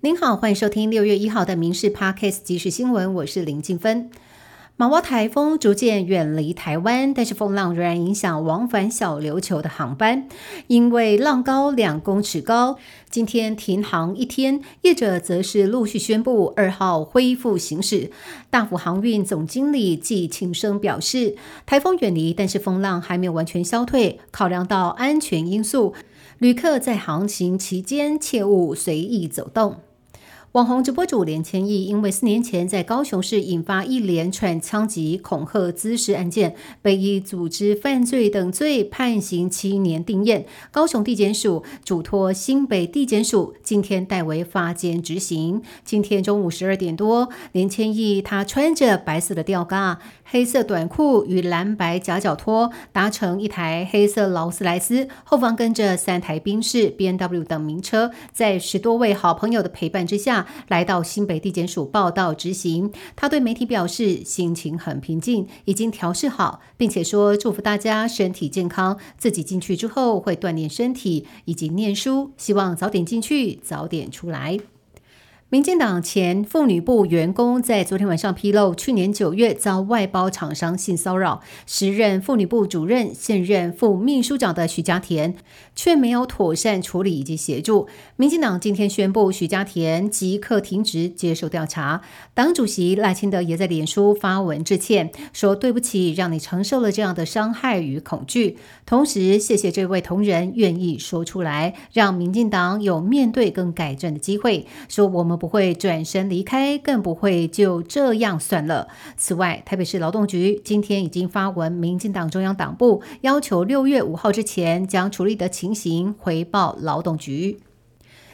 您好，欢迎收听六月一号的《民事 Podcast》即时新闻，我是林静芬。马洼台风逐渐远离台湾，但是风浪仍然影响往返小琉球的航班，因为浪高两公尺高，今天停航一天。业者则是陆续宣布二号恢复行驶。大福航运总经理季庆生表示，台风远离，但是风浪还没有完全消退，考量到安全因素，旅客在航行期间切勿随意走动。网红直播主连千亿因为四年前在高雄市引发一连串枪击、恐吓、滋事案件，被以组织犯罪等罪判刑七年定验。高雄地检署嘱托新北地检署今天代为发监执行。今天中午十二点多，连千亿他穿着白色的吊嘎、黑色短裤与蓝白夹脚拖，搭乘一台黑色劳斯莱斯，后方跟着三台宾士、B N W 等名车，在十多位好朋友的陪伴之下。来到新北地检署报道执行，他对媒体表示心情很平静，已经调试好，并且说祝福大家身体健康。自己进去之后会锻炼身体以及念书，希望早点进去，早点出来。民进党前妇女部员工在昨天晚上披露，去年九月遭外包厂商性骚扰，时任妇女部主任、现任副秘书长的许家田却没有妥善处理以及协助。民进党今天宣布，许家田即刻停职接受调查。党主席赖清德也在脸书发文致歉，说对不起，让你承受了这样的伤害与恐惧。同时，谢谢这位同仁愿意说出来，让民进党有面对跟改正的机会。说我们。不会转身离开，更不会就这样算了。此外，台北市劳动局今天已经发文，民进党中央党部要求六月五号之前将处理的情形回报劳动局。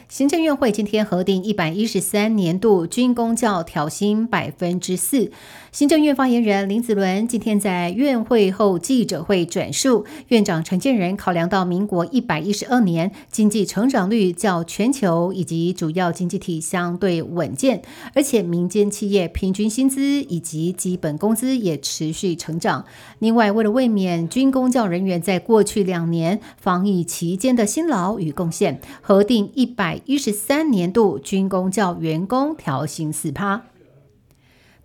行政院会今天核定一百一十三年度军公教调薪百分之四。行政院发言人林子伦今天在院会后记者会转述，院长陈建仁考量到民国一百一十二年经济成长率较全球以及主要经济体相对稳健，而且民间企业平均薪资以及基本工资也持续成长。另外，为了卫冕军公教人员在过去两年防疫期间的辛劳与贡献，核定一百。一十三年度军工教员工调薪四趴。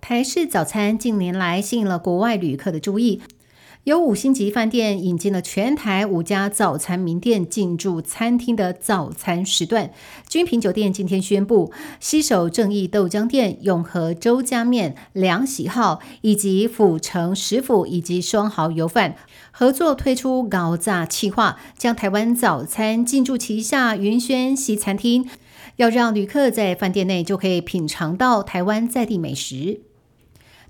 台式早餐近年来吸引了国外旅客的注意。有五星级饭店引进了全台五家早餐名店进驻餐厅的早餐时段。君品酒店今天宣布，西首正义豆浆店、永和周家面、梁喜号以及府城食府以及双豪油饭合作推出高炸企划，将台湾早餐进驻旗下云轩西餐厅，要让旅客在饭店内就可以品尝到台湾在地美食。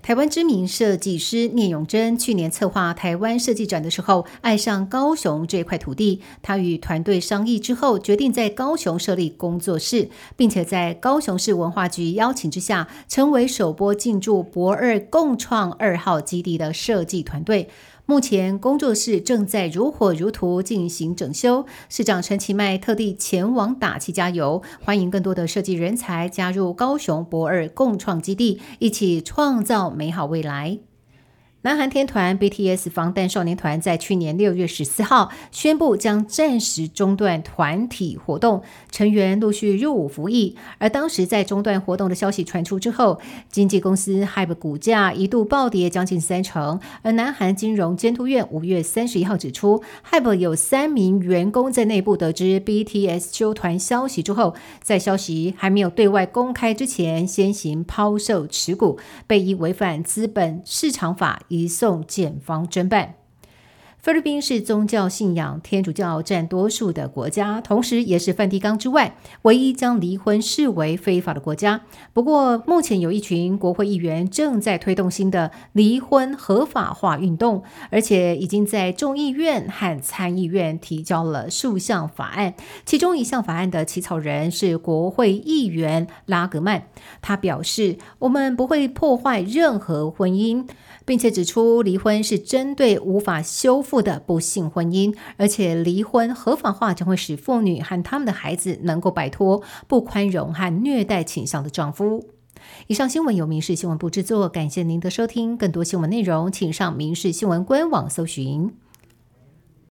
台湾知名设计师聂永贞去年策划台湾设计展的时候，爱上高雄这块土地。他与团队商议之后，决定在高雄设立工作室，并且在高雄市文化局邀请之下，成为首波进驻博二共创二号基地的设计团队。目前工作室正在如火如荼进行整修，市长陈其迈特地前往打气加油，欢迎更多的设计人才加入高雄博尔共创基地，一起创造美好未来。南韩天团 BTS 防弹少年团在去年六月十四号宣布将暂时中断团体活动，成员陆续入伍服役。而当时在中断活动的消息传出之后，经纪公司 HYBE 股价一度暴跌将近三成。而南韩金融监督院五月三十一号指出，HYBE 有三名员工在内部得知 BTS 休团消息之后，在消息还没有对外公开之前，先行抛售持股，被以违反资本市场法。移送检方侦办。菲律宾是宗教信仰天主教占多数的国家，同时也是梵蒂冈之外唯一将离婚视为非法的国家。不过，目前有一群国会议员正在推动新的离婚合法化运动，而且已经在众议院和参议院提交了数项法案。其中一项法案的起草人是国会议员拉格曼，他表示：“我们不会破坏任何婚姻。”并且指出，离婚是针对无法修复的不幸婚姻，而且离婚合法化将会使妇女和他们的孩子能够摆脱不宽容和虐待倾向的丈夫。以上新闻由民事新闻部制作，感谢您的收听。更多新闻内容，请上民事新闻官网搜寻。